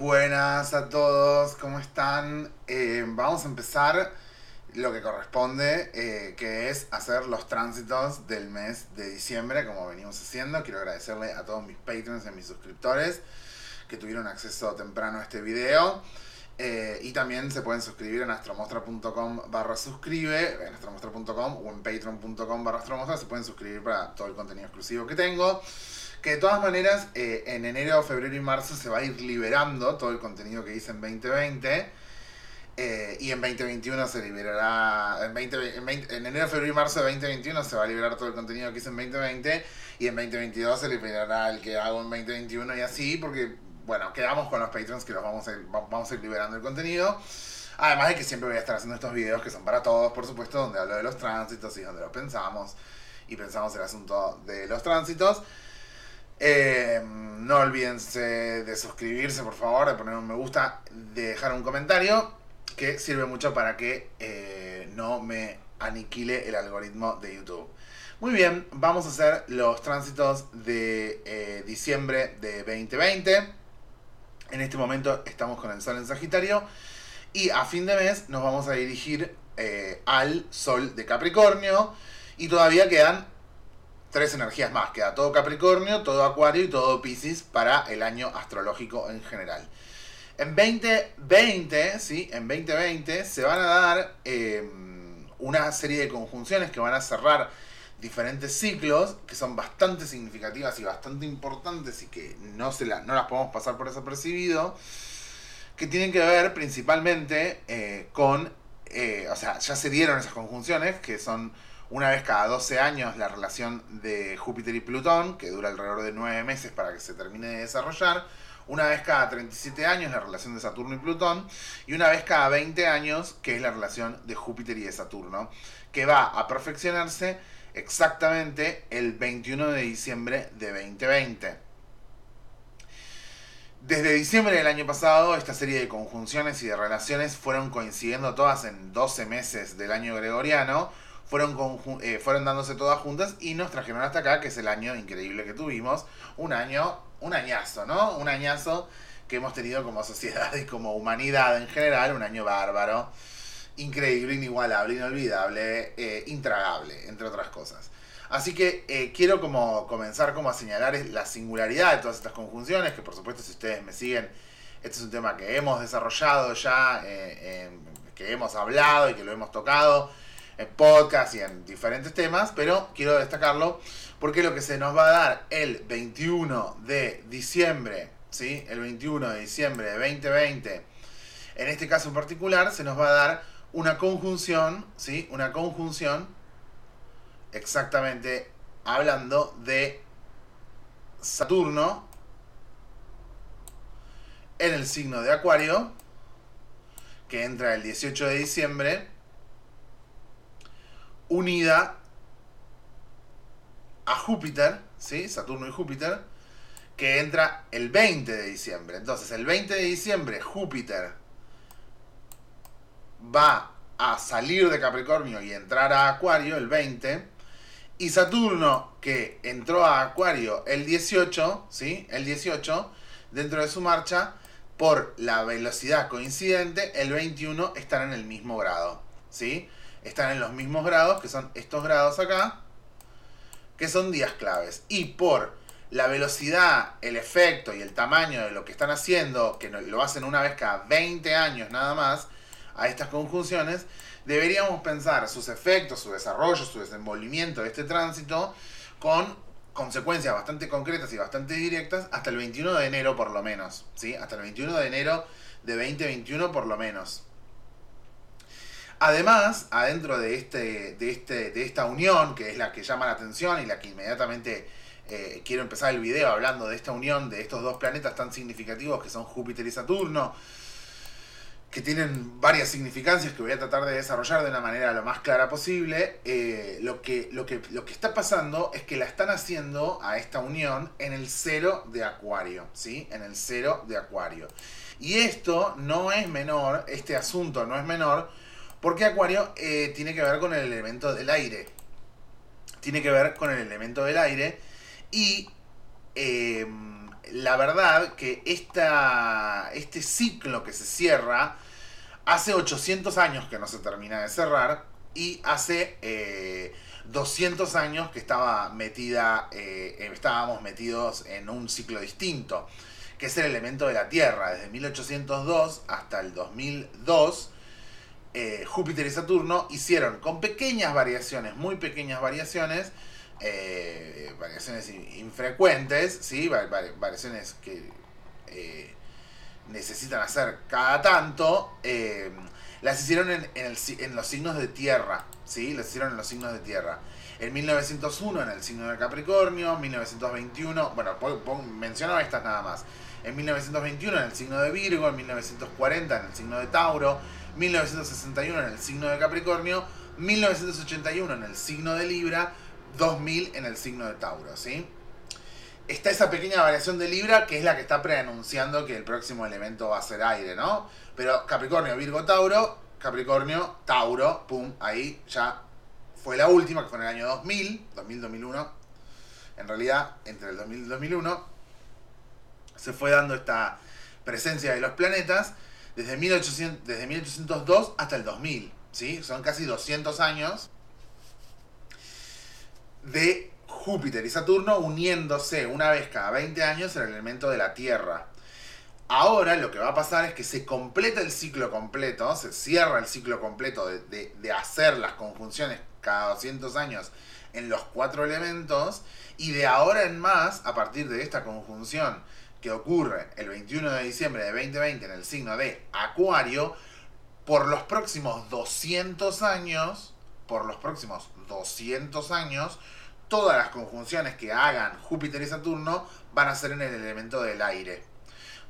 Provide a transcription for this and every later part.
Buenas a todos, ¿cómo están? Eh, vamos a empezar lo que corresponde, eh, que es hacer los tránsitos del mes de diciembre, como venimos haciendo. Quiero agradecerle a todos mis patrons y mis suscriptores que tuvieron acceso temprano a este video. Eh, y también se pueden suscribir en astromostra.com barra suscribe, en astromostra.com o en patreon.com barra astromostra. Se pueden suscribir para todo el contenido exclusivo que tengo. Que de todas maneras, eh, en enero, febrero y marzo se va a ir liberando todo el contenido que hice en 2020. eh, y en 2021 se liberará. En, 20, en, 20 en enero, febrero y marzo de 2021 se va a liberar todo el contenido que hice en 2020. Y en 2022 se liberará el que hago en 2021 y así, porque, bueno, quedamos con los patrons que los vamos a ir, va- vamos a ir liberando el contenido. Además de que siempre voy a estar haciendo estos videos que son para todos, por supuesto, donde hablo de los tránsitos y donde lo pensamos. Y pensamos el asunto de los tránsitos. Eh, no olvídense de suscribirse, por favor, de poner un me gusta, de dejar un comentario, que sirve mucho para que eh, no me aniquile el algoritmo de YouTube. Muy bien, vamos a hacer los tránsitos de eh, diciembre de 2020. En este momento estamos con el Sol en Sagitario. Y a fin de mes nos vamos a dirigir al Sol de Capricornio. Y todavía quedan tres energías más. Queda todo Capricornio, todo Acuario y todo Pisces para el año astrológico en general. En 2020, ¿sí? En 2020 se van a dar eh, una serie de conjunciones que van a cerrar diferentes ciclos que son bastante significativas y bastante importantes y que no, se la- no las podemos pasar por desapercibido, que tienen que ver principalmente eh, con, eh, o sea, ya se dieron esas conjunciones, que son una vez cada 12 años la relación de Júpiter y Plutón, que dura alrededor de 9 meses para que se termine de desarrollar, una vez cada 37 años la relación de Saturno y Plutón, y una vez cada 20 años, que es la relación de Júpiter y de Saturno, que va a perfeccionarse exactamente el 21 de diciembre de 2020. Desde diciembre del año pasado, esta serie de conjunciones y de relaciones fueron coincidiendo todas en 12 meses del año gregoriano, fueron, conju- eh, fueron dándose todas juntas y nos trajeron hasta acá, que es el año increíble que tuvimos, un año, un añazo, ¿no? Un añazo que hemos tenido como sociedad y como humanidad en general, un año bárbaro, increíble, inigualable, inolvidable, eh, intragable, entre otras cosas. Así que eh, quiero como comenzar como a señalar la singularidad de todas estas conjunciones, que por supuesto si ustedes me siguen, este es un tema que hemos desarrollado ya, eh, que hemos hablado y que lo hemos tocado en podcast y en diferentes temas, pero quiero destacarlo porque lo que se nos va a dar el 21 de diciembre, ¿sí? El 21 de diciembre de 2020, en este caso en particular, se nos va a dar una conjunción, ¿sí? Una conjunción, exactamente hablando de Saturno en el signo de Acuario, que entra el 18 de diciembre, unida a Júpiter, ¿sí? Saturno y Júpiter, que entra el 20 de diciembre. Entonces, el 20 de diciembre, Júpiter va a salir de Capricornio y entrar a Acuario el 20. Y Saturno, que entró a Acuario el 18, ¿sí? El 18, dentro de su marcha, por la velocidad coincidente, el 21 están en el mismo grado, ¿sí? Están en los mismos grados, que son estos grados acá, que son días claves. Y por la velocidad, el efecto y el tamaño de lo que están haciendo, que lo hacen una vez cada 20 años nada más, a estas conjunciones, deberíamos pensar sus efectos, su desarrollo, su desenvolvimiento de este tránsito con consecuencias bastante concretas y bastante directas hasta el 21 de enero por lo menos, ¿sí? Hasta el 21 de enero de 2021 por lo menos. Además, adentro de, este, de, este, de esta unión, que es la que llama la atención y la que inmediatamente eh, quiero empezar el video hablando de esta unión de estos dos planetas tan significativos que son Júpiter y Saturno, que tienen varias significancias que voy a tratar de desarrollar de una manera lo más clara posible. eh, lo, que, lo, que, lo que está pasando es que la están haciendo a esta unión en el cero de Acuario, ¿sí? En el cero de Acuario. Y esto no es menor, este asunto no es menor, porque Acuario eh, tiene que ver con el elemento del aire. Tiene que ver con el elemento del aire y eh, la verdad que esta, este ciclo que se cierra, hace 800 años que no se termina de cerrar y hace 200 años que estaba metida, estábamos metidos en un ciclo distinto que es el elemento de la Tierra. Desde 1802 hasta el 2002, eh, Júpiter y Saturno hicieron con pequeñas variaciones, muy pequeñas variaciones, eh, variaciones infrecuentes, ¿sí? variaciones que eh, necesitan hacer cada tanto, las hicieron en, en, los signos de tierra, ¿sí? las hicieron en los signos de tierra. En 1901 en el signo de Capricornio, 1921, bueno, menciono estas nada más en 1921 en el signo de Virgo, en 1940 en el signo de Tauro, 1961 en el signo de Capricornio, 1981 en el signo de Libra, 2000 en el signo de Tauro, ¿sí? Está esa pequeña variación de Libra que es la que está preanunciando que el próximo elemento va a ser aire, ¿no? Pero Capricornio, Virgo, Tauro, Capricornio, Tauro, pum, ahí ya fue la última, que fue en el año 2000, 2000-2001. En realidad, entre el 2000 y el 2001 se fue dando esta presencia de los planetas desde, 1800, desde 1802 hasta el 2000. ¿sí? Son casi 200 años de Júpiter y Saturno uniéndose una vez cada 20 años en el elemento de la Tierra. Ahora lo que va a pasar es que se completa el ciclo completo, se cierra el ciclo completo de, de hacer las conjunciones cada 200 años en los cuatro elementos y de ahora en más, a partir de esta conjunción que ocurre el 21 de diciembre de 2020 en el signo de Acuario, por los próximos 200 años, por los próximos 200 años, todas las conjunciones que hagan Júpiter y Saturno van a ser en el elemento del aire.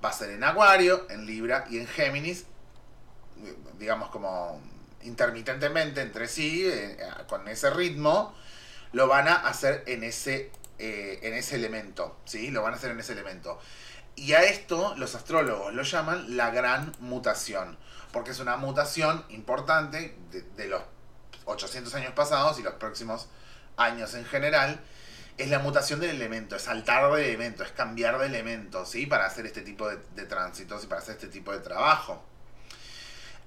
Va a ser en Acuario, en Libra y en Géminis, digamos como intermitentemente entre sí, eh, con ese ritmo, lo van a hacer en ese eh, en ese elemento, ¿sí? Lo van a hacer en ese elemento. Y a esto los astrólogos lo llaman la gran mutación, porque es una mutación importante de, los 800 años pasados y los próximos años en general, es la mutación del elemento, es saltar de elemento, es cambiar de elemento, ¿sí? Para hacer este tipo de, de tránsitos y para hacer este tipo de trabajo.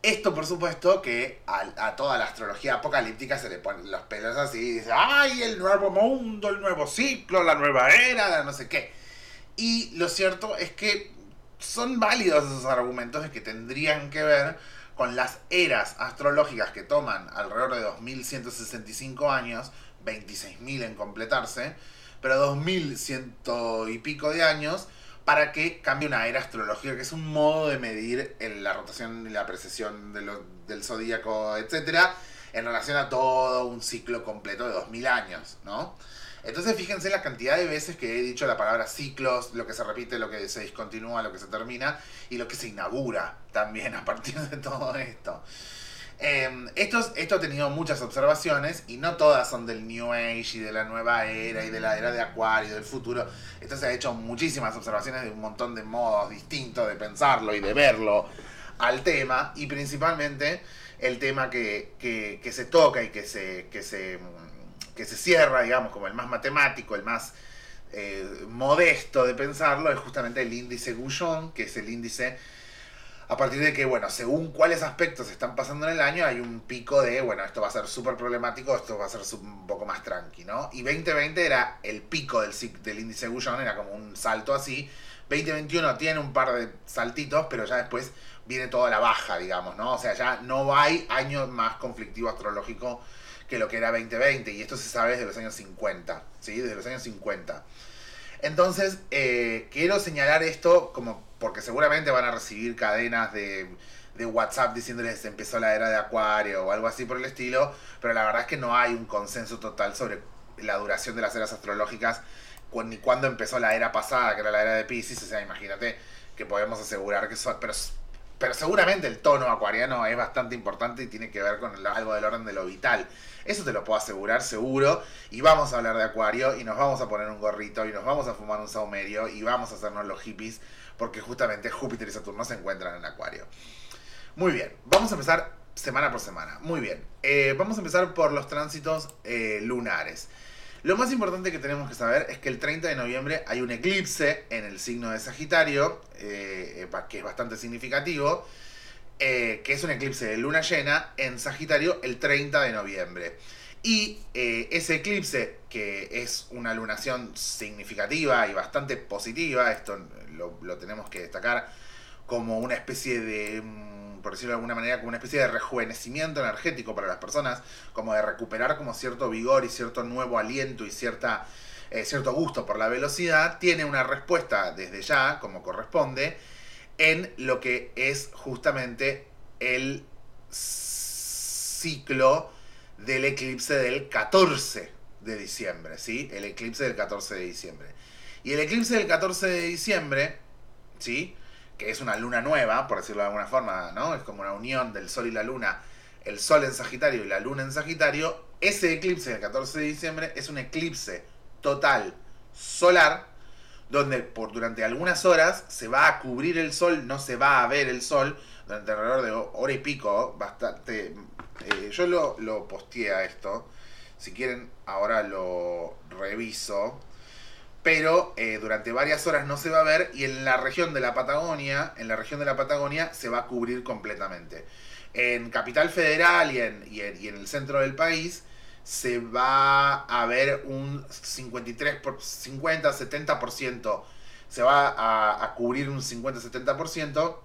Esto, por supuesto, que a, toda la astrología apocalíptica se le ponen los pelos así y dice, ¡ay, el nuevo mundo, el nuevo ciclo, la nueva era, la no sé qué! Y lo cierto es que son válidos esos argumentos de que tendrían que ver con las eras astrológicas que toman alrededor de 2165 años, 26.000 en completarse, pero 2100 y pico de años, para que cambie una era astrológica, que es un modo de medir la rotación y la precesión del zodíaco, etc., en relación a todo un ciclo completo de 2000 años, ¿no? Entonces fíjense la cantidad de veces que he dicho la palabra ciclos, lo que se repite, lo que se discontinúa, lo que se termina y lo que se inaugura también a partir de todo esto. Eh, esto, ha tenido muchas observaciones y no todas son del New Age y de la nueva era y de la era de Acuario, del futuro. Esto se ha hecho muchísimas observaciones de un montón de modos distintos de pensarlo y de verlo al tema y principalmente el tema que, que, se toca y que se, que, se, que se cierra, digamos, como el más matemático, el más eh, modesto de pensarlo, es justamente el índice Goujon, que es el índice a partir de que, bueno, según cuáles aspectos están pasando en el año, hay un pico de, bueno, esto va a ser súper problemático, esto va a ser un poco más tranqui, ¿no? Y 2020 era el pico del, del índice Gullón, era como un salto así. 2021 tiene un par de saltitos, pero ya después viene toda la baja, digamos, ¿no? O sea, ya no hay año más conflictivo astrológico que lo que era 2020, y esto se sabe desde los años 50, ¿sí? Desde los años 50. Entonces, eh, quiero señalar esto como porque seguramente van a recibir cadenas de, WhatsApp diciéndoles empezó la era de Acuario o algo así por el estilo, pero la verdad es que no hay un consenso total sobre la duración de las eras astrológicas ni cuándo empezó la era pasada, que era la era de Pisces, o sea, imagínate que podemos asegurar que son, pero, pero seguramente el tono acuariano es bastante importante y tiene que ver con algo del orden de lo vital. Eso te lo puedo asegurar seguro. Y vamos a hablar de Acuario y nos vamos a poner un gorrito y nos vamos a fumar un saumerio y vamos a hacernos los hippies porque justamente Júpiter y Saturno se encuentran en Acuario. Muy bien, vamos a empezar semana por semana. Muy bien, eh, vamos a empezar por los tránsitos eh, lunares. Lo más importante que tenemos que saber es que el 30 de noviembre hay un eclipse en el signo de Sagitario, eh, que es bastante significativo, que es un eclipse de luna llena en Sagitario el 30 de noviembre. Y ese eclipse, que es una lunación significativa y bastante positiva, esto lo, tenemos que destacar como una especie de mm, por decirlo de alguna manera, como una especie de rejuvenecimiento energético para las personas, como de recuperar como cierto vigor y cierto nuevo aliento y cierta, eh, cierto gusto por la velocidad, tiene una respuesta desde ya, como corresponde, en lo que es justamente el ciclo del eclipse del 14 de diciembre, ¿sí? El eclipse del 14 de diciembre. Y el eclipse del 14 de diciembre, ¿sí? que es una luna nueva, por decirlo de alguna forma, ¿no? Es como una unión del Sol y la Luna, el Sol en Sagitario y la Luna en Sagitario, ese eclipse del 14 de diciembre es un eclipse total solar, donde por durante algunas horas se va a cubrir el Sol, no se va a ver el Sol, durante alrededor de hora y pico, bastante... Eh, yo lo, lo posteé a esto, si quieren ahora lo reviso pero eh, durante varias horas no se va a ver y en la región de la Patagonia, en la región de la Patagonia se va a cubrir completamente. En Capital Federal y en, y en, el centro del país se va a ver un 53 por 50, 70%, se va a, a cubrir un 50-70%,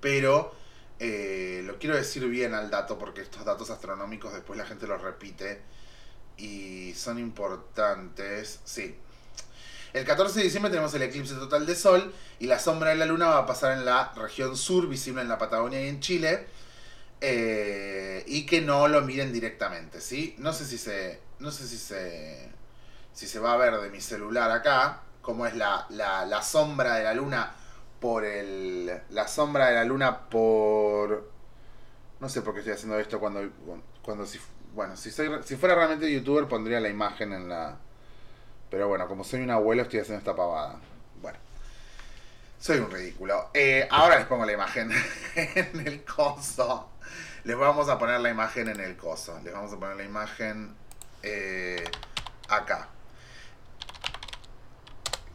pero eh, lo quiero decir bien al dato porque estos datos astronómicos después la gente los repite y son importantes. Sí. El 14 de diciembre tenemos el eclipse total de Sol y la sombra de la Luna va a pasar en la región sur, visible en la Patagonia y en Chile. Eh, y que no lo miren directamente, ¿sí? No sé si se. No sé si se. Si se va a ver de mi celular acá. Como es la, la, sombra de la luna por el. La sombra de la luna por. No sé por qué estoy haciendo esto cuando. Cuando si bueno, si, soy, si fuera realmente youtuber pondría la imagen en la... Pero bueno, como soy un abuelo estoy haciendo esta pavada. Bueno. Soy un ridículo. Eh, ahora les pongo la imagen en el coso. Les vamos a poner la imagen en el coso. Les vamos a poner la imagen eh, acá.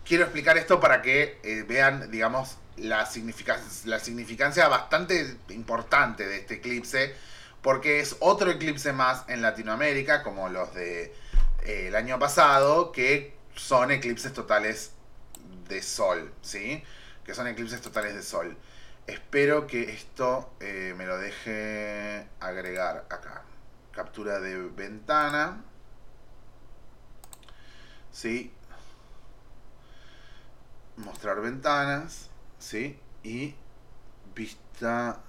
Quiero explicar esto para que eh, vean, digamos, la significancia, la significancia bastante importante de este eclipse porque es otro eclipse más en Latinoamérica, como los de eh, el año pasado, que son eclipses totales de sol, ¿sí? Que son eclipses totales de sol. Espero que esto eh, me lo deje agregar acá. Captura de ventana. ¿Sí? Mostrar ventanas. ¿Sí? Y vista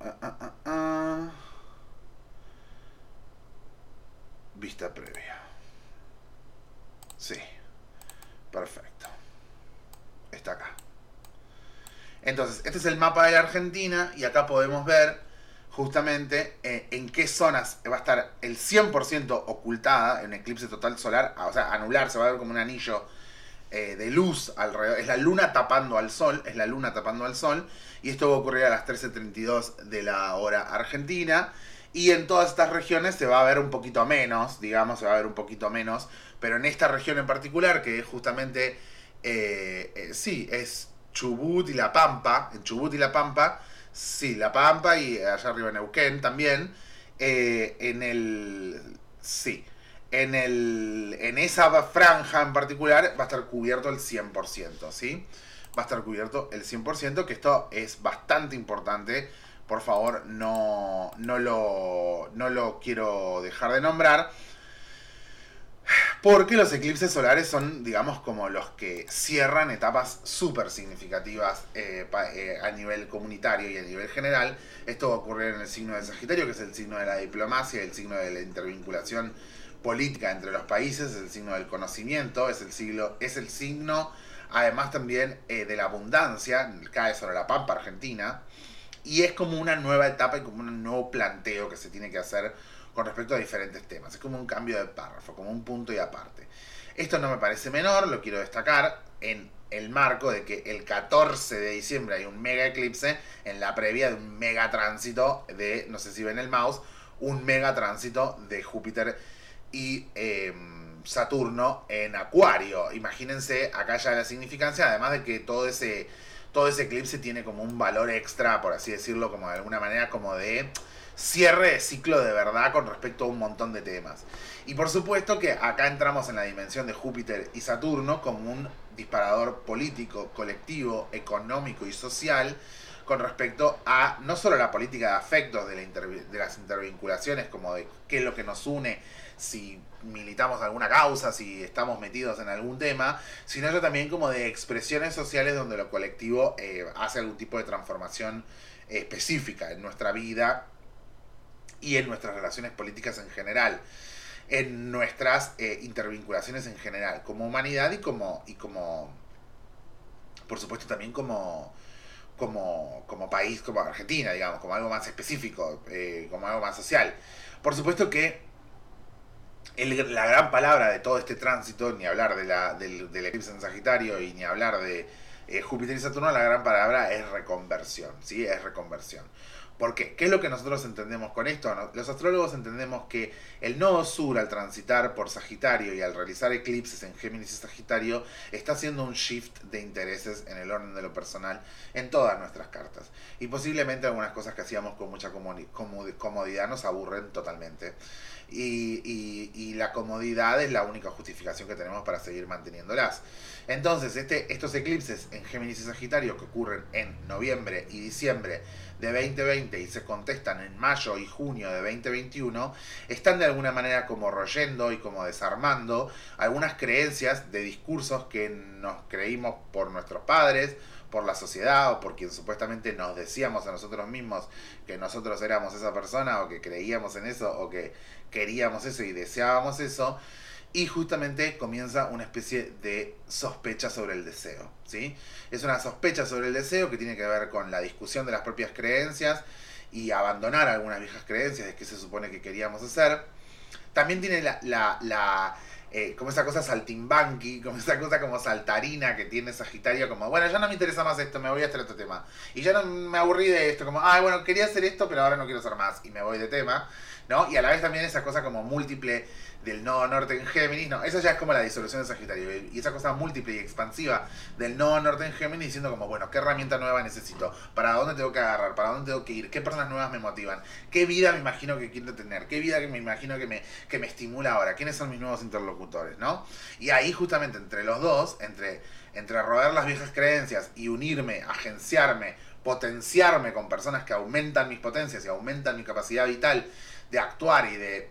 Ah, ah, ah, Vista previa. Sí. Perfecto. Está acá. Entonces, este es el mapa de la Argentina y acá podemos ver justamente eh, en qué zonas va a estar el 100% ocultada en eclipse total solar, o sea, anular, se va a ver como un anillo eh, de luz alrededor. Es la luna tapando al sol, es la luna tapando al sol. Y esto va a ocurrir a las 13.32 de la hora argentina. Y en todas estas regiones se va a ver un poquito menos, digamos, se va a ver un poquito menos. Pero en esta región en particular, que es justamente, eh, eh, sí, es Chubut y La Pampa. En Chubut y La Pampa, sí, La Pampa y allá arriba en Neuquén también. en el, sí, en, el, en esa franja en particular va a estar cubierto el 100%, ¿sí? Va a estar cubierto el 100%, que esto es bastante importante. Por favor, no, no, lo, no lo quiero dejar de nombrar. Porque los eclipses solares son, digamos, como los que cierran etapas súper significativas eh, eh, a nivel comunitario y a nivel general. Esto va a ocurrir en el signo de Sagitario, que es el signo de la diplomacia, el signo de la intervinculación política entre los países, es el signo del conocimiento, es el, siglo, es el signo además también eh, de la abundancia, cae sobre la pampa argentina, y es como una nueva etapa y como un nuevo planteo que se tiene que hacer con respecto a diferentes temas. Es como un cambio de párrafo, como un punto y aparte. Esto no me parece menor, lo quiero destacar en el marco de que el 14 de diciembre hay un mega eclipse en la previa de un mega tránsito de, no sé si ven el mouse, un mega tránsito de Júpiter y em, Saturno en Acuario. Imagínense acá ya la significancia, además de que todo ese, todo ese eclipse tiene como un valor extra, por así decirlo, como de alguna manera, como de cierre de ciclo de verdad con respecto a un montón de temas. Y por supuesto que acá entramos en la dimensión de Júpiter y Saturno como un disparador político, colectivo, económico y social con respecto a no solo la política de afectos de, de las intervinculaciones, como de qué es lo que nos une, si militamos alguna causa, si estamos metidos en algún tema, sino yo también como de expresiones sociales donde lo colectivo eh, hace algún tipo de transformación específica en nuestra vida y en nuestras relaciones políticas en general, en nuestras eh, intervinculaciones en general, como humanidad y como, y como, por supuesto también como, como, como país, como Argentina, digamos, como algo más específico, eh, como algo más social. Por supuesto que la gran palabra de todo este tránsito, ni hablar de la, del, eclipse en Sagitario y ni hablar de eh, Júpiter y Saturno, la gran palabra es reconversión, ¿sí? Es reconversión. ¿Por qué? ¿Qué es lo que nosotros entendemos con esto? Los astrólogos entendemos que el nodo sur al transitar por Sagitario y al realizar eclipses en Géminis y Sagitario está haciendo un shift de intereses en el orden de lo personal en todas nuestras cartas. Y posiblemente algunas cosas que hacíamos con mucha comodidad nos aburren totalmente. Y, la comodidad es la única justificación que tenemos para seguir manteniéndolas. Entonces, este, estos eclipses en Géminis y Sagitario que ocurren en noviembre y diciembre de 2020 y se contestan en mayo y junio de 2021, están de alguna manera como royendo y como desarmando algunas creencias de discursos que nos creímos por nuestros padres, por la sociedad o por quien supuestamente nos decíamos a nosotros mismos que nosotros éramos esa persona o que creíamos en eso o que queríamos eso y deseábamos eso y justamente comienza una especie de sospecha sobre el deseo, ¿sí? Es una sospecha sobre el deseo que tiene que ver con la discusión de las propias creencias y abandonar algunas viejas creencias de qué se supone que queríamos hacer. También tiene la, la, eh, como esa cosa saltimbanqui, como esa cosa como saltarina que tiene Sagitario, como, bueno, ya no me interesa más esto, me voy a hacer otro tema. Y ya no me aburrí de esto, como, ay, bueno, quería hacer esto, pero ahora no quiero hacer más, y me voy de tema, ¿no? Y a la vez también esa cosa como múltiple del nodo norte en Géminis, no, eso ya es como la disolución de Sagitario. Y esa cosa múltiple y expansiva del nodo norte en Géminis diciendo como, bueno, ¿qué herramienta nueva necesito? ¿Para dónde tengo que agarrar? ¿Para dónde tengo que ir? ¿Qué personas nuevas me motivan? ¿Qué vida me imagino que quiero tener? ¿Qué vida que me imagino que me, que me estimula ahora? ¿Quiénes son mis nuevos interlocutores? ¿No? Y ahí justamente entre los dos, entre, entre las viejas creencias y unirme, agenciarme, potenciarme con personas que aumentan mis potencias y aumentan mi capacidad vital de actuar y de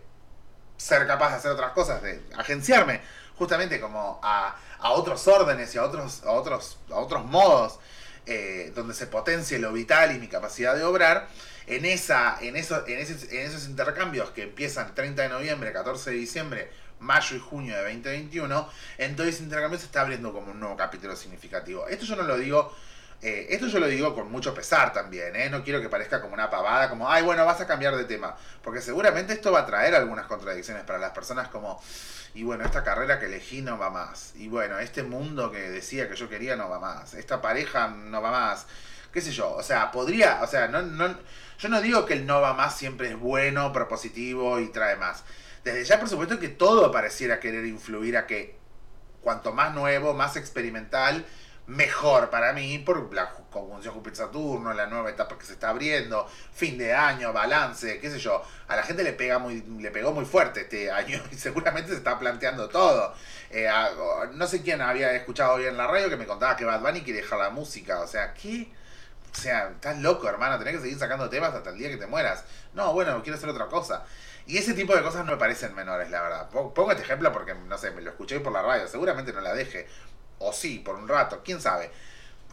ser capaz de hacer otras cosas, de agenciarme justamente como a, otros órdenes y a otros, a otros, a otros modos eh, donde se potencie lo vital y mi capacidad de obrar, en, esa, en, eso, en, en esos intercambios que empiezan 30 de noviembre, 14 de diciembre, mayo y junio de 2021, en todo ese intercambio se está abriendo como un nuevo capítulo significativo. Esto yo no lo digo eh, esto yo lo digo con mucho pesar también, ¿eh? No quiero que parezca como una pavada, como, ay, bueno, vas a cambiar de tema. Porque seguramente esto va a traer algunas contradicciones para las personas como, y bueno, esta carrera que elegí no va más. Y bueno, este mundo que decía que yo quería no va más. Esta pareja no va más. Qué sé yo, o sea, podría, o sea, no, no, yo no digo que el no va más siempre es bueno, propositivo y trae más. Desde ya, por supuesto, que todo pareciera querer influir a que cuanto más nuevo, más experimental, mejor para mí por la conjunción Júpiter-Saturno, la nueva etapa que se está abriendo, fin de año, balance, qué sé yo. A la gente le pega muy, le pegó muy fuerte este año y seguramente se está planteando todo. Eh, no sé quién había escuchado hoy en la radio que me contaba que Bad Bunny quiere dejar la música. O sea, ¿qué? O sea, estás loco, hermano, tenés que seguir sacando temas hasta el día que te mueras. No, bueno, quiero hacer otra cosa. Y ese tipo de cosas no me parecen menores, la verdad. Pongo este ejemplo porque, no sé, me lo escuché por la radio, seguramente no la deje o sí, por un rato, quién sabe.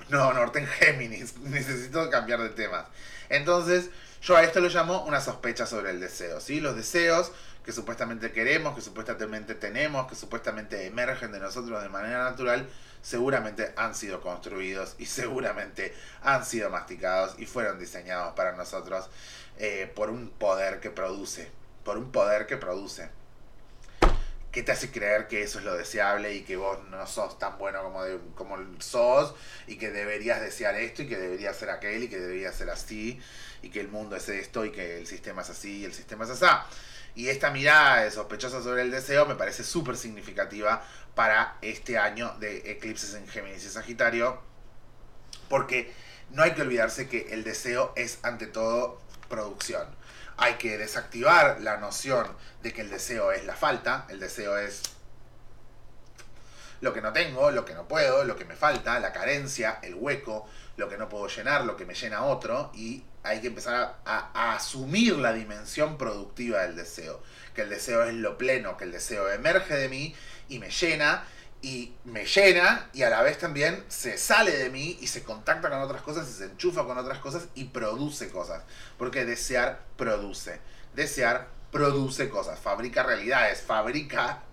No, Norte en Géminis, necesito cambiar de temas. Entonces, yo a esto lo llamo una sospecha sobre el deseo, ¿sí? Los deseos que supuestamente queremos, que supuestamente tenemos, que supuestamente emergen de nosotros de manera natural, seguramente han sido construidos y seguramente han sido masticados y fueron diseñados para nosotros eh, por un poder que produce, por un poder que produce que te hace creer que eso es lo deseable y que vos no sos tan bueno como, como sos y que deberías desear esto y que deberías ser aquel y que deberías ser así y que el mundo es esto y que el sistema es así y el sistema es así. Y esta mirada sospechosa sobre el deseo me parece súper significativa para este año de eclipses en Géminis y Sagitario, porque no hay que olvidarse que el deseo es ante todo producción. Hay que desactivar la noción de que el deseo es la falta, el deseo es lo que no tengo, lo que no puedo, lo que me falta, la carencia, el hueco, lo que no puedo llenar, lo que me llena otro, y hay que empezar a, asumir la dimensión productiva del deseo, que el deseo es lo pleno, que el deseo emerge de mí y me llena, y me llena, y a la vez también se sale de mí y se contacta con otras cosas y se enchufa con otras cosas y produce cosas, porque desear produce, desear produce cosas, fabrica realidades, fabrica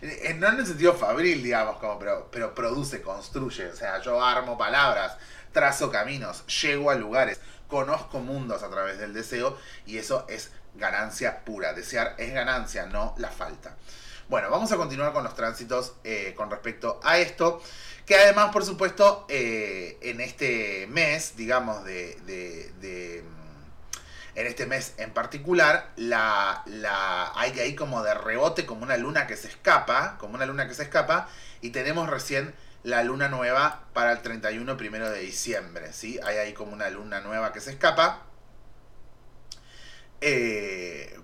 no en el sentido fabril, digamos, como, pero, pero produce, construye. O sea, yo armo palabras, trazo caminos, llego a lugares, conozco mundos a través del deseo y eso es ganancia pura. Desear es ganancia, no la falta. Bueno, vamos a continuar con los tránsitos eh, con respecto a esto, que además, por supuesto, eh, en este mes, digamos, de, de, en este mes en particular, la, la, hay ahí como de rebote, como una luna que se escapa, como una luna que se escapa, y tenemos recién la luna nueva para el 31 primero de diciembre, ¿sí? Hay ahí como una luna nueva que se escapa. Eh,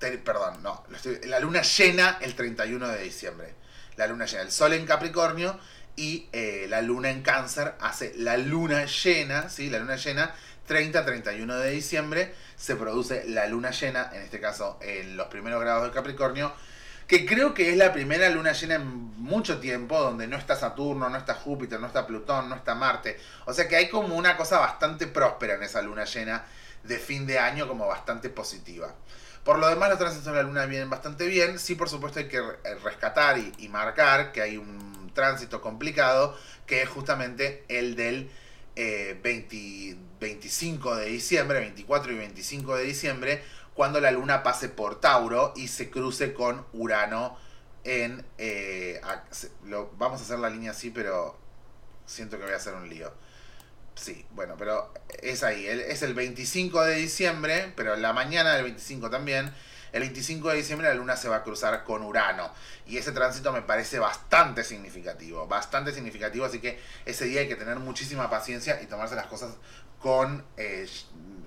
perdón, no, la luna llena el 31 de diciembre. La luna llena, el sol en Capricornio y eh, la luna en Cáncer hace la luna llena, ¿sí? La luna llena 30-31 de diciembre se produce la luna llena, en este caso en los primeros grados de Capricornio, que creo que es la primera luna llena en mucho tiempo donde no está Saturno, no está Júpiter, no está Plutón, no está Marte. O sea que hay como una cosa bastante próspera en esa luna llena de fin de año, como bastante positiva. Por lo demás, los tránsitos de la luna vienen bastante bien. Sí, por supuesto, hay que rescatar y, marcar que hay un tránsito complicado, que es justamente el del 25 eh, de diciembre, 24 y 25 de diciembre, cuando la luna pase por Tauro y se cruce con Urano en... Eh, vamos a hacer la línea así, pero siento que voy a hacer un lío. Sí, bueno, pero es ahí. Es el 25 de diciembre, pero la mañana del 25 también. El 25 de diciembre la luna se va a cruzar con Urano. Y ese tránsito me parece bastante significativo. Bastante significativo. Así que ese día hay que tener muchísima paciencia y tomarse las cosas con eh,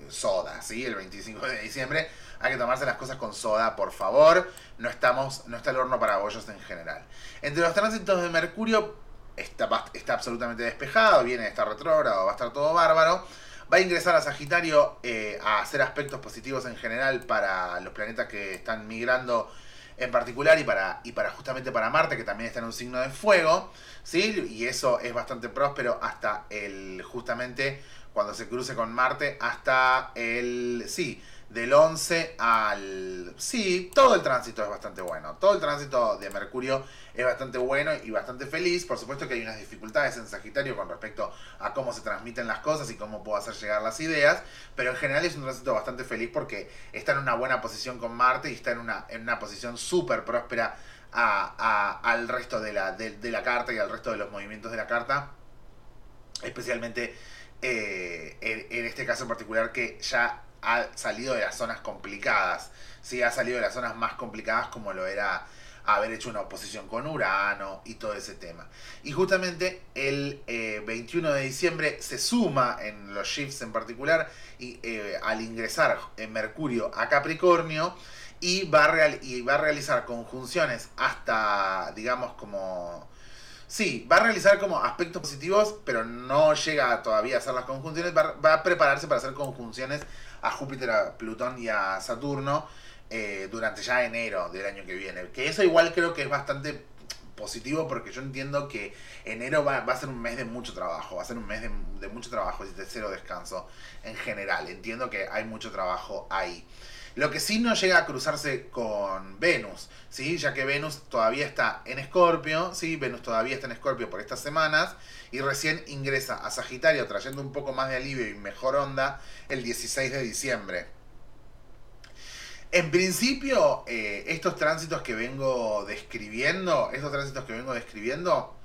soda, ¿sí? El 25 de diciembre hay que tomarse las cosas con soda, por favor. No estamos, no está el horno para bollos en general. Entre los tránsitos de Mercurio está, está absolutamente despejado, viene a estar retrógrado, va a estar todo bárbaro. Va a ingresar a Sagitario eh, a hacer aspectos positivos en general para los planetas que están migrando en particular y para, y para justamente para Marte, que también está en un signo de fuego, ¿sí? Y eso es bastante próspero hasta el, justamente cuando se cruce con Marte, hasta el, sí, del 11 al... Sí, todo el tránsito es bastante bueno. Todo el tránsito de Mercurio es bastante bueno y bastante feliz. Por supuesto que hay unas dificultades en Sagitario con respecto a cómo se transmiten las cosas y cómo puedo hacer llegar las ideas. Pero en general es un tránsito bastante feliz porque está en una buena posición con Marte y está en una, en una posición súper próspera al resto de la, de, la carta y al resto de los movimientos de la carta. Especialmente eh, en, en este caso en particular que ya ha salido de las zonas complicadas, ¿sí? ha salido de las zonas más complicadas como lo era haber hecho una oposición con Urano y todo ese tema. Y justamente el 21 eh, de diciembre se suma en los shifts en particular y eh, al ingresar en Mercurio a Capricornio y va, a y va a realizar conjunciones hasta, digamos, como... Sí, va a realizar como aspectos positivos, pero no llega todavía a hacer las conjunciones, va, va a prepararse para hacer conjunciones a Júpiter, a Plutón y a Saturno eh, durante ya enero del año que viene. Que eso igual creo que es bastante positivo porque yo entiendo que enero va, a ser un mes de mucho trabajo, va a ser un mes de, mucho trabajo y de cero descanso en general. Entiendo que hay mucho trabajo ahí. Lo que sí no llega a cruzarse con Venus, ¿sí? ya que Venus todavía está en Escorpio, ¿sí? Venus todavía está en Escorpio por estas semanas y recién ingresa a Sagitario trayendo un poco más de alivio y mejor onda el 16 de diciembre. En principio, eh, estos tránsitos que vengo describiendo, estos tránsitos que vengo describiendo,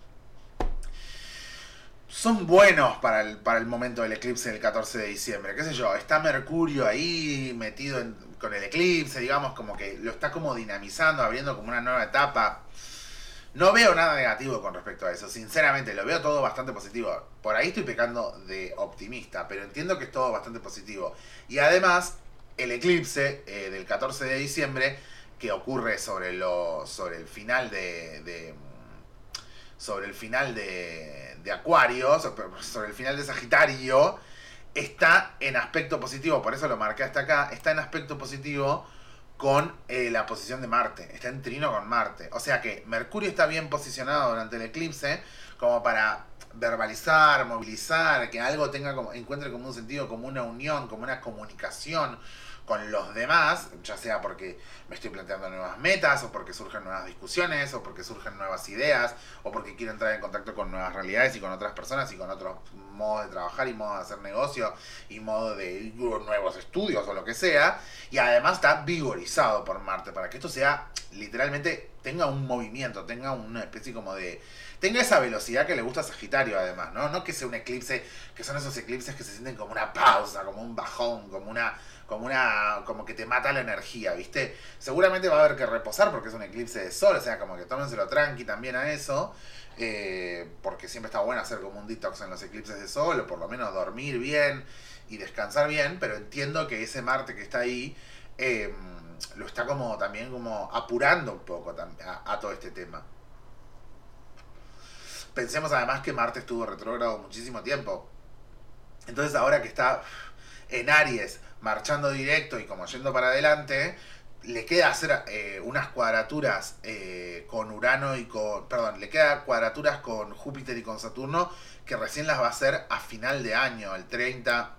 son buenos para el, para el momento del eclipse del 14 de diciembre. ¿Qué sé yo? Está Mercurio ahí metido con el eclipse, digamos, como que lo está como dinamizando, abriendo como una nueva etapa. No veo nada negativo con respecto a eso, sinceramente, lo veo todo bastante positivo. Por ahí estoy pecando de optimista, pero entiendo que es todo bastante positivo. Y además, el eclipse eh, del 14 de diciembre, que ocurre sobre, lo, sobre el final de sobre el final de, de Acuario, sobre el final de Sagitario, está en aspecto positivo, por eso lo marqué hasta acá, está en aspecto positivo con eh, la posición de Marte, está en trino con Marte. O sea que Mercurio está bien posicionado durante el eclipse como para verbalizar, movilizar, que algo tenga como, encuentre como un sentido, como una unión, como una comunicación, con los demás, ya sea porque me estoy planteando nuevas metas, o porque surgen nuevas discusiones, o porque surgen nuevas ideas, o porque quiero entrar en contacto con nuevas realidades y con otras personas y con otros modos de trabajar y modos de hacer negocio y modos de nuevos estudios o lo que sea. Y además está vigorizado por Marte para que esto sea literalmente tenga un movimiento, tenga una especie como de tenga esa velocidad que le gusta a Sagitario además, ¿no? No que sea un eclipse, que son esos eclipses que se sienten como una pausa, como un bajón, como una como una como que te mata la energía, ¿viste? Seguramente va a haber que reposar porque es un eclipse de sol, o sea, como que tómenselo tranqui también a eso, eh, porque siempre está bueno hacer como un detox en los eclipses de sol, o por lo menos dormir bien y descansar bien, pero entiendo que ese Marte que está ahí em, lo está como también como apurando un poco a, a todo este tema. Pensemos además que Marte estuvo retrógrado muchísimo tiempo. Entonces ahora que está en Aries, marchando directo y como yendo para adelante, le queda hacer eh, unas cuadraturas eh, con Urano y con. Perdón, le queda cuadraturas con Júpiter y con Saturno que recién las va a hacer a final de año, el 30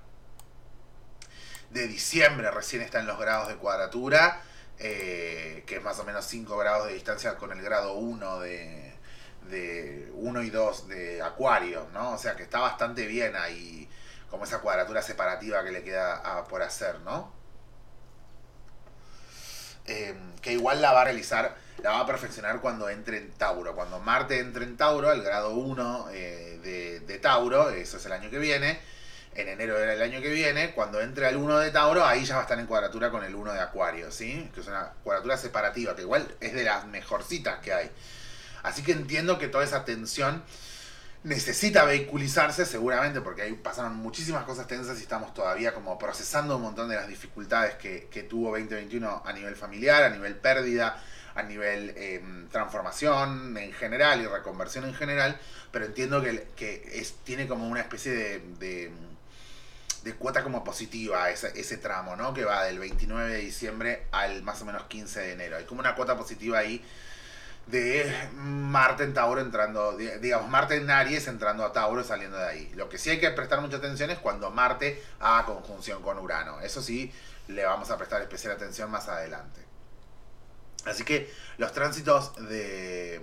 de diciembre recién están los grados de cuadratura, eh, que es más o menos 5 grados de distancia con el grado 1 de, de 1 y 2 de Acuario, ¿no? O sea que está bastante bien ahí como esa cuadratura separativa que le queda por hacer, ¿no? Em, que igual la va a realizar, la va a perfeccionar cuando entre en Tauro. Cuando Marte entre en Tauro, al grado 1 eh, de, Tauro, eso es el año que viene, en enero del año que viene, cuando entre al 1 de Tauro, ahí ya va a estar en cuadratura con el 1 de Acuario, ¿sí? Que es una cuadratura separativa, que igual es de las mejorcitas que hay. Así que entiendo que toda esa tensión necesita vehiculizarse seguramente porque ahí pasaron muchísimas cosas tensas y estamos todavía como procesando un montón de las dificultades que, tuvo 2021 a nivel familiar, a nivel pérdida, a nivel em, transformación en general y reconversión en general, pero entiendo que, que es, tiene como una especie de, de, cuota como positiva ese, ese tramo, ¿no? Que va del 29 de diciembre al más o menos 15 de enero. Hay como una cuota positiva ahí de Marte en Tauro entrando, digamos, Marte en Aries entrando a Tauro saliendo de ahí. Lo que sí hay que prestar mucha atención es cuando Marte haga conjunción con Urano. Eso sí, le vamos a prestar especial atención más adelante. Así que los tránsitos de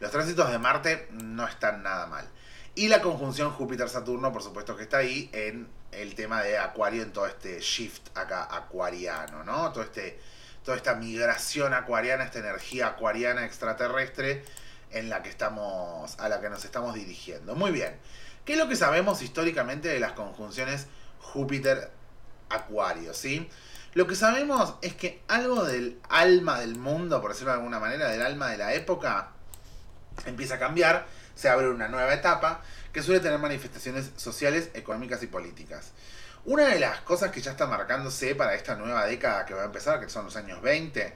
los tránsitos de Marte no están nada mal. Y la conjunción Júpiter-Saturno, por supuesto que está ahí en el tema de Acuario, en todo este shift acá acuariano, ¿no? Todo este toda esta migración acuariana, esta energía acuariana extraterrestre en la que estamos, a la que nos estamos dirigiendo. Muy bien. ¿Qué es lo que sabemos históricamente de las conjunciones Júpiter-Acuario? ¿sí? Lo que sabemos es que algo del alma del mundo, por decirlo de alguna manera, del alma de la época, empieza a cambiar, se abre una nueva etapa que suele tener manifestaciones sociales, económicas y políticas. Una de las cosas que ya está marcándose para esta nueva década que va a empezar, que son los años 20,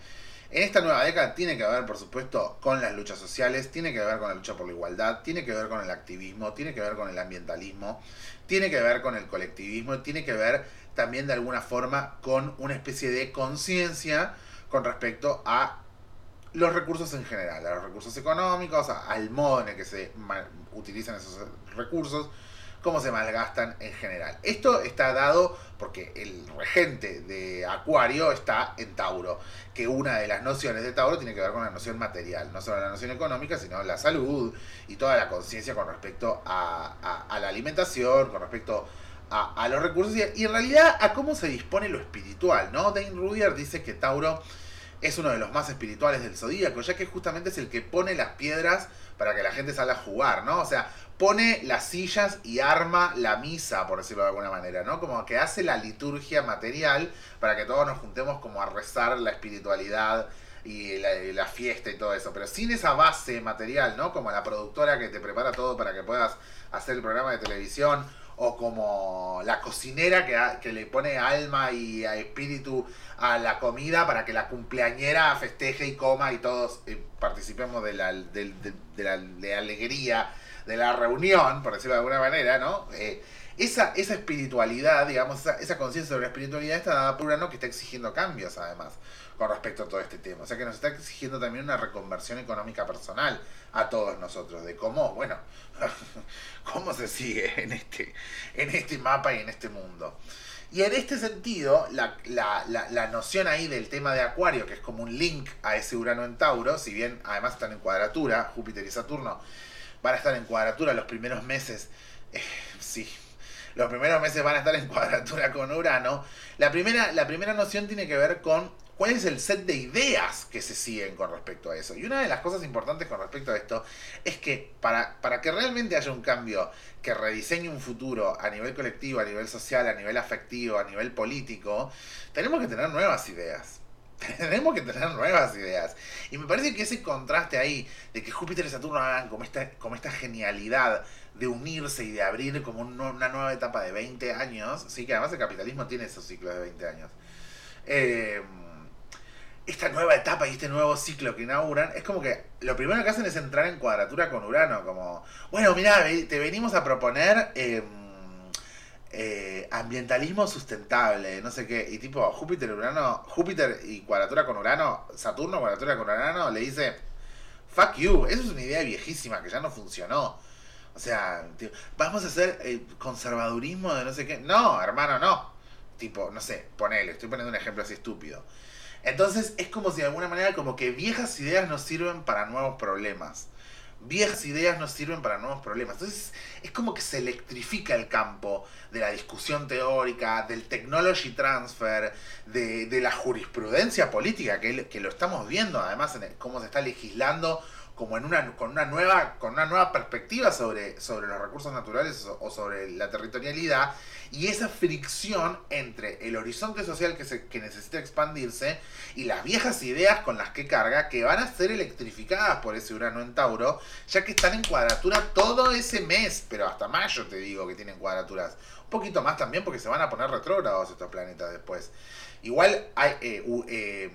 en esta nueva década tiene que ver, por supuesto, con las luchas sociales, tiene que ver con la lucha por la igualdad, tiene que ver con el activismo, tiene que ver con el ambientalismo, tiene que ver con el colectivismo, tiene que ver también de alguna forma con una especie de conciencia con respecto a los recursos en general, a los recursos económicos, al modo en el que se utilizan esos recursos, cómo se malgastan en general. Esto está dado porque el regente de Acuario está en Tauro, que una de las nociones de Tauro tiene que ver con la noción material, no solo la noción económica, sino la salud y toda la conciencia con respecto a, la alimentación, con respecto a, los recursos y, en realidad a cómo se dispone lo espiritual, ¿no? Dane Rudier dice que Tauro es uno de los más espirituales del zodíaco, ya que justamente es el que pone las piedras para que la gente salga a jugar, ¿no? O sea, pone las sillas y arma la misa, por decirlo de alguna manera, ¿no? Como que hace la liturgia material para que todos nos juntemos como a rezar la espiritualidad y la, fiesta y todo eso. Pero sin esa base material, ¿no? Como la productora que te prepara todo para que puedas hacer el programa de televisión o como la cocinera que, le pone alma y espíritu a la comida para que la cumpleañera festeje y coma y todos eh, participemos de la, de, la de alegría de la reunión, por decirlo de alguna manera, ¿no? Eh, esa, esa espiritualidad, digamos, esa, esa conciencia sobre la espiritualidad está dada por Urano que está exigiendo cambios, además, con respecto a todo este tema. O sea que nos está exigiendo también una reconversión económica personal a todos nosotros, de cómo, bueno, cómo se sigue en este, en este mapa y en este mundo. Y en este sentido, la, la, la, la, noción ahí del tema de Acuario, que es como un link a ese Urano en Tauro, si bien además están en cuadratura, Júpiter y Saturno, van a estar en cuadratura los primeros meses. Eh, sí, los primeros meses van a estar en cuadratura con Urano. La primera, la primera noción tiene que ver con cuál es el set de ideas que se siguen con respecto a eso. Y una de las cosas importantes con respecto a esto es que para, para que realmente haya un cambio que rediseñe un futuro a nivel colectivo, a nivel social, a nivel afectivo, a nivel político, tenemos que tener nuevas ideas. Tenemos que tener nuevas ideas. Y me parece que ese contraste ahí, de que Júpiter y Saturno hagan como esta, como esta genialidad de unirse y de abrir como una nueva etapa de 20 años, sí que además el capitalismo tiene esos ciclos de 20 años. Eh, esta nueva etapa y este nuevo ciclo que inauguran, es como que lo primero que hacen es entrar en cuadratura con Urano, como, bueno, mira, te venimos a proponer em, eh, ambientalismo sustentable, no sé qué, y tipo Júpiter, Urano, Júpiter y cuadratura con Urano, Saturno, cuadratura con Urano, le dice, fuck you, eso es una idea viejísima que ya no funcionó. O sea, vamos a hacer conservadurismo de no sé qué. No, hermano, no. Tipo, no sé, ponele, estoy poniendo un ejemplo así estúpido. Entonces es como si de alguna manera como que viejas ideas nos sirven para nuevos problemas. Viejas ideas nos sirven para nuevos problemas. Entonces es como que se electrifica el campo de la discusión teórica, del technology transfer, de, la jurisprudencia política, que, que, lo estamos viendo además en cómo se está legislando como en una, con, una nueva, con una nueva perspectiva sobre, sobre los recursos naturales o, sobre la territorialidad y esa fricción entre el horizonte social que, se, que necesita expandirse y las viejas ideas con las que carga que van a ser electrificadas por ese Urano en Tauro, ya que están en cuadratura todo ese mes, pero hasta mayo te digo que tienen cuadraturas. Un poquito más también porque se van a poner retrógrados estos planetas después. Igual hay, eh, eh,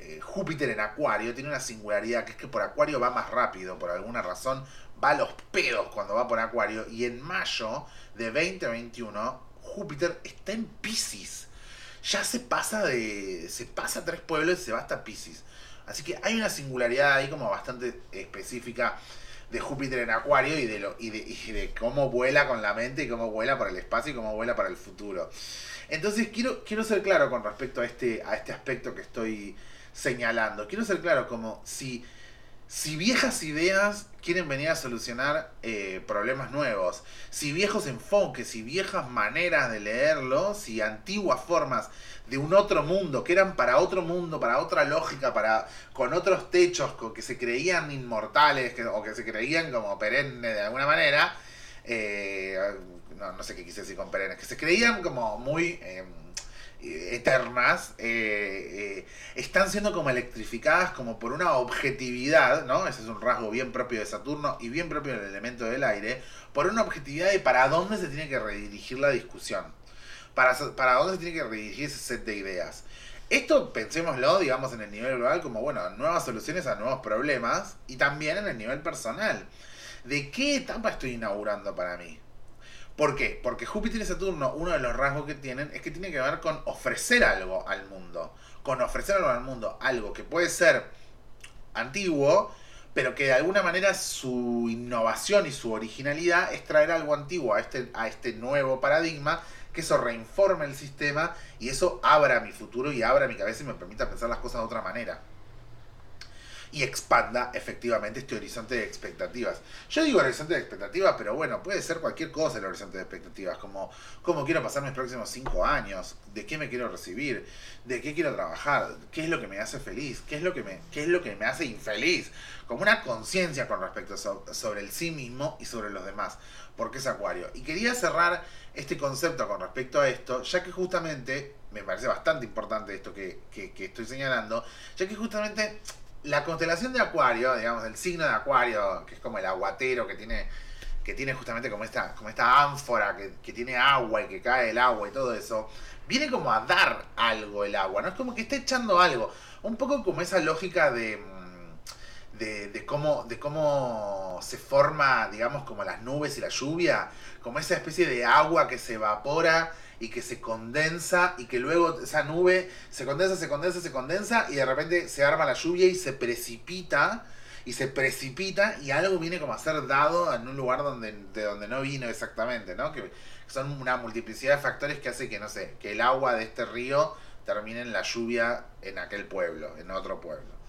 eh, Júpiter en Acuario tiene una singularidad que es que por Acuario va más rápido, por alguna razón va a los pedos cuando va por Acuario y en mayo de 2021 Júpiter está en Pisces. Ya se pasa de se pasa a tres pueblos y se va hasta Pisces. Así que hay una singularidad ahí como bastante específica de Júpiter en Acuario y de, lo, y de, cómo vuela con la mente y cómo vuela para el espacio y cómo vuela para el futuro. Entonces quiero, quiero ser claro con respecto a este, a este aspecto que estoy señalando. Quiero ser claro, como si, si viejas ideas quieren venir a solucionar eh, problemas nuevos, si viejos enfoques, si viejas maneras de leerlo, si antiguas formas de un otro mundo, que eran para otro mundo, para otra lógica, para con otros techos, que se creían inmortales o que se creían como perennes de alguna manera, eh, no, sé qué quise decir con perennes, que se creían como muy... Em, eternas eh, eh, están siendo como electrificadas como por una objetividad, ¿no? Ese es un rasgo bien propio de Saturno y bien propio del elemento del aire, por una objetividad de para dónde se tiene que redirigir la discusión, para, para dónde se tiene que redirigir ese set de ideas. Esto pensémoslo, digamos, en el nivel global como, bueno, nuevas soluciones a nuevos problemas y también en el nivel personal. ¿De qué etapa estoy inaugurando para mí? ¿Por qué? Porque Júpiter y Saturno, uno de los rasgos que tienen es que tiene que ver con ofrecer algo al mundo. Con ofrecer algo al mundo. Algo que puede ser antiguo, pero que de alguna manera su innovación y su originalidad es traer algo antiguo a este, a este nuevo paradigma, que eso reinforme el sistema y eso abra mi futuro y abra mi cabeza y me permita pensar las cosas de otra manera. Y expanda efectivamente este horizonte de expectativas. Yo digo horizonte de expectativas, pero bueno, puede ser cualquier cosa el horizonte de expectativas, como cómo quiero pasar mis próximos cinco años, de qué me quiero recibir, de qué quiero trabajar, qué es lo que me hace feliz, qué es lo que me, qué es lo que me hace infeliz, como una conciencia con respecto sobre el sí mismo y sobre los demás, porque es acuario. Y quería cerrar este concepto con respecto a esto, ya que justamente me parece bastante importante esto que, que, que estoy señalando, ya que justamente la constelación de Acuario, digamos, el signo de Acuario, que es como el aguatero que tiene, que tiene justamente como esta, como esta ánfora que, que, tiene agua y que cae el agua y todo eso, viene como a dar algo el agua, ¿no? Es como que está echando algo. Un poco como esa lógica de, mm, de, de, cómo, de cómo se forma, digamos, como las nubes y la lluvia, como esa especie de agua que se evapora y que se condensa y que luego esa nube se condensa, se condensa, se condensa y de repente se arma la lluvia y se precipita y se precipita y algo viene como a ser dado en un lugar donde, de donde no vino exactamente, ¿no? Que son una multiplicidad de factores que hace que, no sé, que el agua de este río termine en la lluvia en aquel pueblo, en otro pueblo.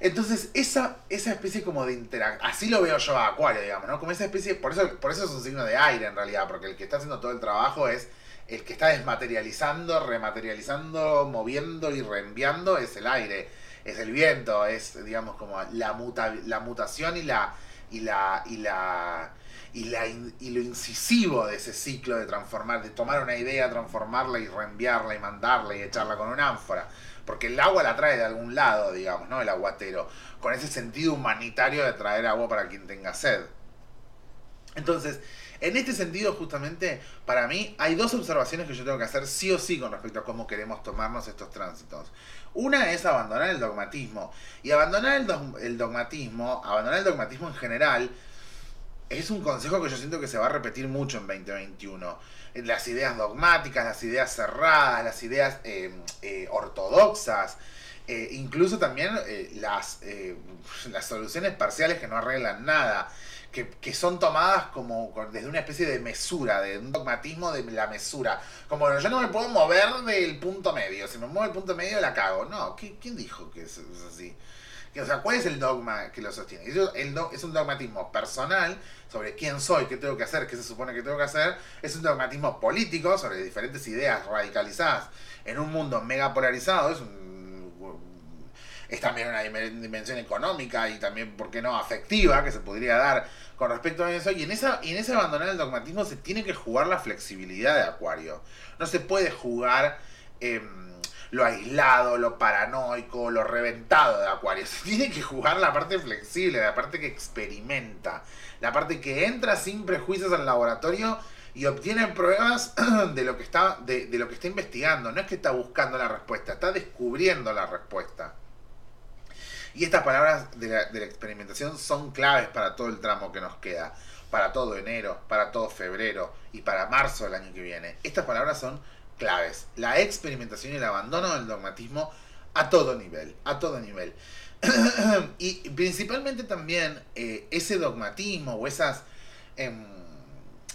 Entonces, esa, esa especie como de interacción, así lo veo yo a Acuario, digamos, ¿no? Como esa especie, por eso, por eso es un signo de aire en realidad, porque el que está haciendo todo el trabajo es el que está desmaterializando, rematerializando, moviendo y reenviando es el aire, es el viento, es digamos como la, muta, la mutación y la y la y la y, la, y lo incisivo de ese ciclo de transformar, de tomar una idea, transformarla y reenviarla y mandarla y echarla con un ánfora. Porque el agua la trae de algún lado, digamos, ¿no? El aguatero. Con ese sentido humanitario de traer agua para quien tenga sed. Entonces, en este sentido, justamente, para mí hay dos observaciones que yo tengo que hacer sí o sí con respecto a cómo queremos tomarnos estos tránsitos. Una es abandonar el dogmatismo. Y abandonar el, dogmatismo, abandonar el dogmatismo en general, es un consejo que yo siento que se va a repetir mucho en 2021. Las ideas dogmáticas, las ideas cerradas, las ideas eh, eh, ortodoxas, eh, incluso también las, las soluciones parciales que no arreglan nada que, son tomadas como desde una especie de mesura, de un dogmatismo de la mesura. Como bueno, yo no me puedo mover del punto medio, si me muevo del punto medio la cago. No, ¿quién dijo que es, así? O sea, ¿cuál es el dogma que lo sostiene? es un dogmatismo personal sobre quién soy, qué tengo que hacer, qué se supone que tengo que hacer. Es un dogmatismo político sobre diferentes ideas radicalizadas en un mundo mega polarizado. Es un es también una dimensión económica y también, ¿por qué no?, afectiva que se podría dar con respecto a eso. Y en, esa, y en ese abandonar el dogmatismo se tiene que jugar la flexibilidad de Acuario. No se puede jugar em, lo aislado, lo paranoico, lo reventado de Acuario. Se tiene que jugar la parte flexible, la parte que experimenta, la parte que entra sin prejuicios al laboratorio y obtiene pruebas de lo que está, de lo que está investigando. No es que está buscando la respuesta, está descubriendo la respuesta. Y estas palabras de la, experimentación son claves para todo el tramo que nos queda, para todo enero, para todo febrero y para marzo del año que viene. Estas palabras son claves. La experimentación y el abandono del dogmatismo a todo nivel, a todo nivel. y principalmente también eh, ese dogmatismo o esas em,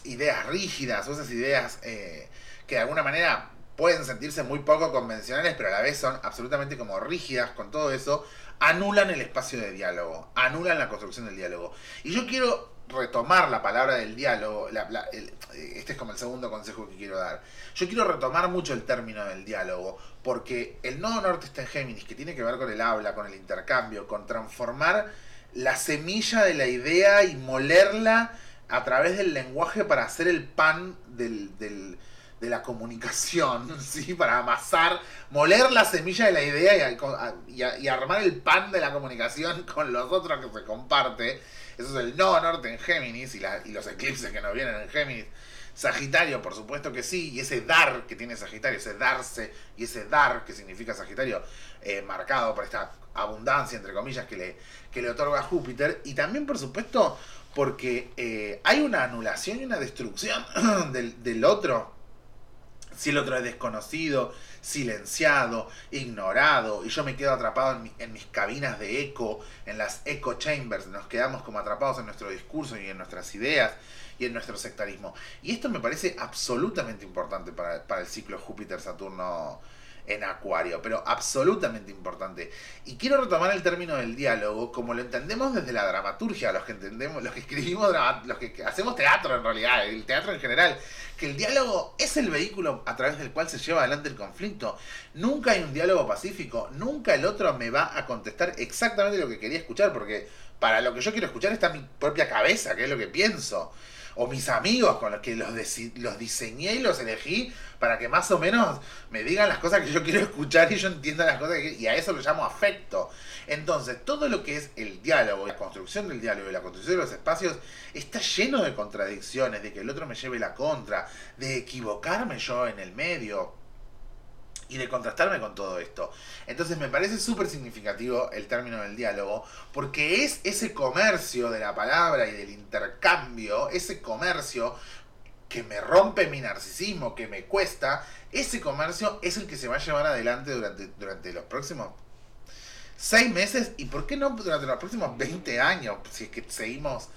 ideas rígidas o esas ideas eh, que de alguna manera pueden sentirse muy poco convencionales, pero a la vez son absolutamente como rígidas con todo eso, anulan el espacio de diálogo, anulan la construcción del diálogo. Y yo quiero retomar la palabra del diálogo, este es como el segundo consejo que quiero dar. Yo quiero retomar mucho el término del diálogo, porque el nodo norte está en Géminis, que tiene que ver con el habla, con el intercambio, con transformar la semilla de la idea y molerla a través del lenguaje para hacer el pan del de la comunicación, ¿sí? Para amasar, moler la semilla de la idea y, armar el pan de la comunicación con los otros que se comparte. Eso es el no norte en Géminis y, y los eclipses que nos vienen en Géminis. Sagitario, por supuesto que sí, y ese dar que tiene Sagitario, ese darse y ese dar que significa Sagitario, eh, marcado por esta abundancia, entre comillas, que le, que le otorga Júpiter, y también, por supuesto, porque eh, hay una anulación y una destrucción del otro si el otro es desconocido, silenciado, ignorado, y yo me quedo atrapado en, mis cabinas de eco, en las echo chambers, nos quedamos como atrapados en nuestro discurso y en nuestras ideas y en nuestro sectarismo. Y esto me parece absolutamente importante para, el ciclo Júpiter-Saturno en Acuario, pero absolutamente importante. Y quiero retomar el término del diálogo como lo entendemos desde la dramaturgia, los que entendemos, los que escribimos, los que hacemos teatro en realidad, el teatro en general, que el diálogo es el vehículo a través del cual se lleva adelante el conflicto. Nunca hay un diálogo pacífico, nunca el otro me va a contestar exactamente lo que quería escuchar, porque para lo que yo quiero escuchar está mi propia cabeza, que es lo que pienso o mis amigos con los que los, los diseñé y los elegí para que más o menos me digan las cosas que yo quiero escuchar y yo entienda las cosas que y a eso lo llamo afecto. Entonces, todo lo que es el diálogo, la construcción del diálogo y la construcción de los espacios está lleno de contradicciones, de que el otro me lleve la contra, de equivocarme yo en el medio y de contrastarme con todo esto. Entonces me parece súper significativo el término del diálogo, porque es ese comercio de la palabra y del intercambio, ese comercio que me rompe mi narcisismo, que me cuesta, ese comercio es el que se va a llevar adelante durante, durante los próximos seis meses y por qué no durante los próximos 20 años, si es que seguimos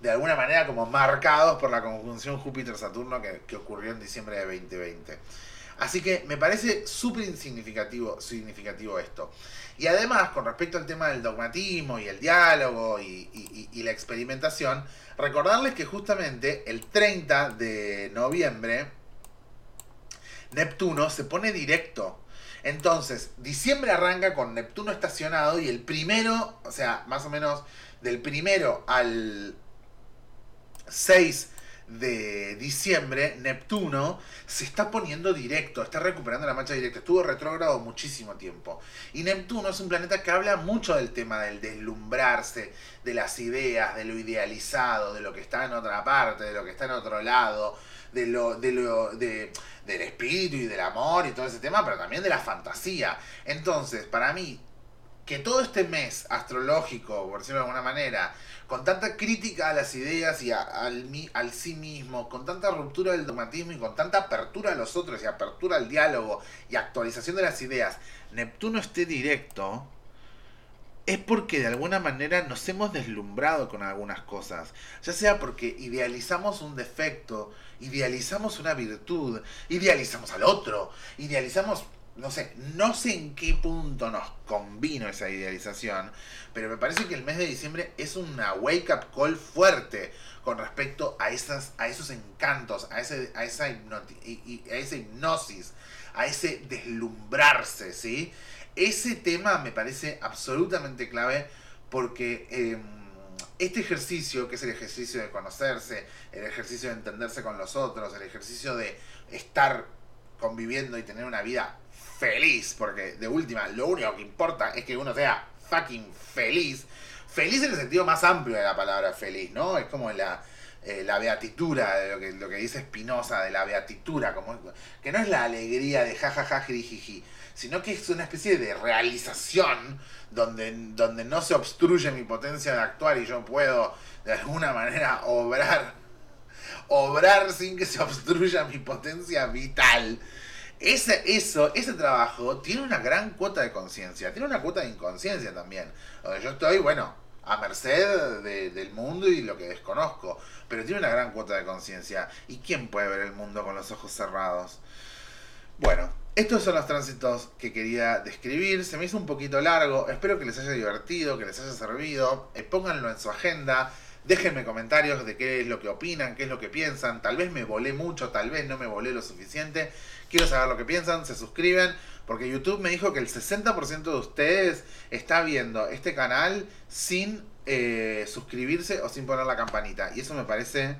de alguna manera como marcados por la conjunción Júpiter-Saturno que, que ocurrió en diciembre de 2020. Así que me parece súper significativo, significativo esto. Y además, con respecto al tema del dogmatismo y el diálogo y, la experimentación, recordarles que justamente el 30 de noviembre, Neptuno se pone directo. Entonces, diciembre arranca con Neptuno estacionado y el primero, o sea, más o menos del primero al 6 de diciembre, Neptuno se está poniendo directo, está recuperando la marcha directa, estuvo retrógrado muchísimo tiempo. Y Neptuno es un planeta que habla mucho del tema del deslumbrarse, de las ideas, de lo idealizado, de lo que está en otra parte, de lo que está en otro lado, de lo, de lo, de, del espíritu y del amor y todo ese tema, pero también de la fantasía. Entonces, para mí, que todo este mes astrológico, por decirlo de alguna manera, con tanta crítica a las ideas y al, al sí mismo, con tanta ruptura del dogmatismo y con tanta apertura a los otros y apertura al diálogo y actualización de las ideas, Neptuno esté directo, es porque de alguna manera nos hemos deslumbrado con algunas cosas. Ya sea porque idealizamos un defecto, idealizamos una virtud, idealizamos al otro, idealizamos no sé, no sé en qué punto nos convino esa idealización, pero me parece que el mes de diciembre es una wake up call fuerte con respecto a esas a esos encantos, a ese a esa a esa hipnosis, a ese deslumbrarse, ¿sí? Ese tema me parece absolutamente clave porque em, este ejercicio, que es el ejercicio de conocerse, el ejercicio de entenderse con los otros, el ejercicio de estar conviviendo y tener una vida feliz, porque de última, lo único que importa es que uno sea fucking feliz. Feliz en el sentido más amplio de la palabra feliz, ¿no? Es como la, eh, la beatitura, de lo que, lo que dice Spinoza, de la beatitura, como, que no es la alegría de jajaja, jiji, sino que es una especie de realización donde, donde no se obstruye mi potencia de actuar y yo puedo de alguna manera obrar, obrar sin que se obstruya mi potencia vital ese, eso, ese trabajo tiene una gran cuota de conciencia, tiene una cuota de inconsciencia también. yo estoy, bueno, a merced del mundo y lo que desconozco, pero tiene una gran cuota de conciencia. ¿Y quién puede ver el mundo con los ojos cerrados? Bueno, estos son los tránsitos que quería describir. Se me hizo un poquito largo. Espero que les haya divertido, que les haya servido. Eh, pónganlo en su agenda. Déjenme comentarios de qué es lo que opinan, qué es lo que piensan. Tal vez me volé mucho, tal vez no me volé lo suficiente. Quiero saber lo que piensan, se suscriben, porque YouTube me dijo que el 60% de ustedes está viendo este canal sin eh, suscribirse o sin poner la campanita. Y eso me parece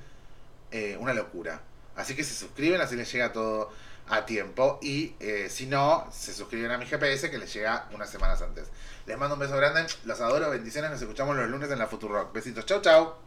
eh, una locura. Así que se suscriben, así les llega todo a tiempo. Y eh, si no, se suscriben a mi GPS que les llega unas semanas antes. Les mando un beso grande, los adoro, bendiciones, nos escuchamos los lunes en la Rock. Besitos, chau chau.